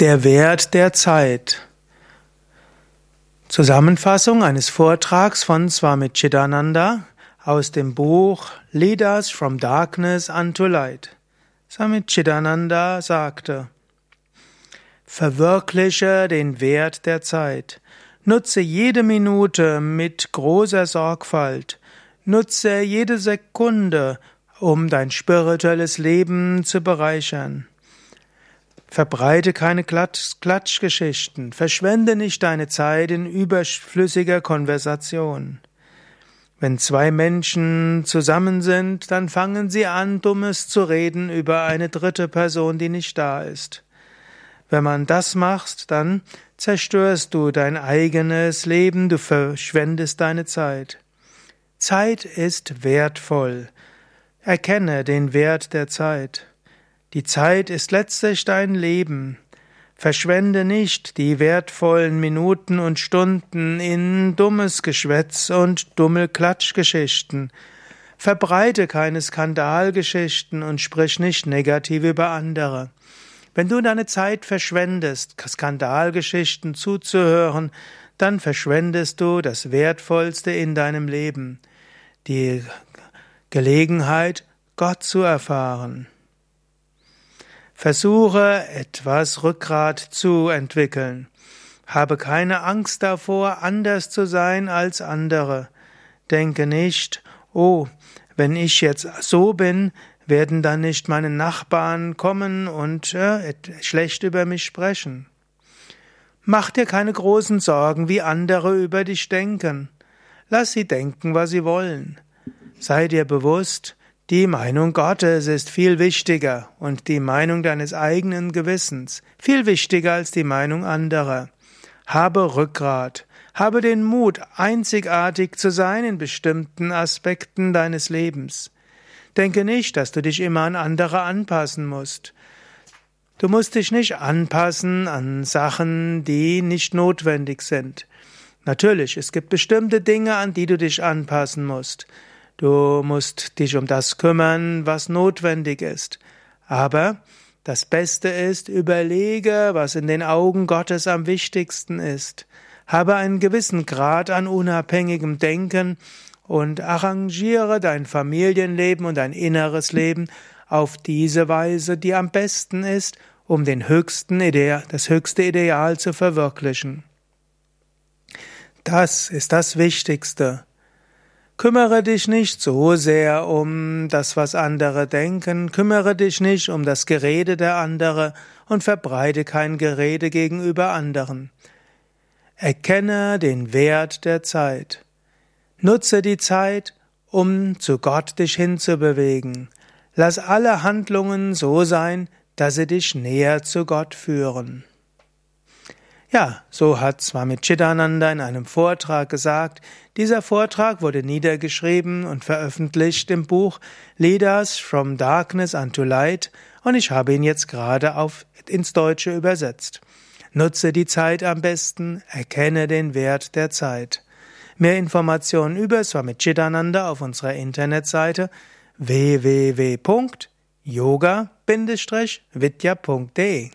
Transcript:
Der Wert der Zeit. Zusammenfassung eines Vortrags von Swami Chidananda aus dem Buch Lead Us from Darkness unto Light. Swami Chidananda sagte, Verwirkliche den Wert der Zeit. Nutze jede Minute mit großer Sorgfalt. Nutze jede Sekunde, um dein spirituelles Leben zu bereichern. Verbreite keine Klatsch Klatschgeschichten, verschwende nicht deine Zeit in überflüssiger Konversation. Wenn zwei Menschen zusammen sind, dann fangen sie an, Dummes zu reden über eine dritte Person, die nicht da ist. Wenn man das machst, dann zerstörst du dein eigenes Leben, du verschwendest deine Zeit. Zeit ist wertvoll. Erkenne den Wert der Zeit. Die Zeit ist letztlich dein Leben. Verschwende nicht die wertvollen Minuten und Stunden in dummes Geschwätz und dumme Klatschgeschichten. Verbreite keine Skandalgeschichten und sprich nicht negativ über andere. Wenn du deine Zeit verschwendest, Skandalgeschichten zuzuhören, dann verschwendest du das Wertvollste in deinem Leben, die Gelegenheit, Gott zu erfahren. Versuche etwas Rückgrat zu entwickeln. Habe keine Angst davor, anders zu sein als andere. Denke nicht, oh, wenn ich jetzt so bin, werden dann nicht meine Nachbarn kommen und äh, schlecht über mich sprechen. Mach dir keine großen Sorgen, wie andere über dich denken. Lass sie denken, was sie wollen. Sei dir bewusst, die Meinung Gottes ist viel wichtiger und die Meinung deines eigenen Gewissens viel wichtiger als die Meinung anderer. Habe Rückgrat, habe den Mut, einzigartig zu sein in bestimmten Aspekten deines Lebens. Denke nicht, dass du dich immer an andere anpassen musst. Du musst dich nicht anpassen an Sachen, die nicht notwendig sind. Natürlich, es gibt bestimmte Dinge, an die du dich anpassen musst. Du musst dich um das kümmern, was notwendig ist. Aber das Beste ist, überlege, was in den Augen Gottes am wichtigsten ist. Habe einen gewissen Grad an unabhängigem Denken und arrangiere dein Familienleben und dein inneres Leben auf diese Weise, die am besten ist, um den höchsten Ideal, das höchste Ideal zu verwirklichen. Das ist das Wichtigste. Kümmere dich nicht so sehr um das, was andere denken, kümmere dich nicht um das Gerede der andere und verbreite kein Gerede gegenüber anderen. Erkenne den Wert der Zeit. Nutze die Zeit, um zu Gott dich hinzubewegen. Lass alle Handlungen so sein, dass sie dich näher zu Gott führen. Ja, so hat Swami Chidananda in einem Vortrag gesagt. Dieser Vortrag wurde niedergeschrieben und veröffentlicht im Buch Leaders from Darkness unto Light und ich habe ihn jetzt gerade auf, ins Deutsche übersetzt. Nutze die Zeit am besten, erkenne den Wert der Zeit. Mehr Informationen über Swami Chidananda auf unserer Internetseite www.yoga-vidya.de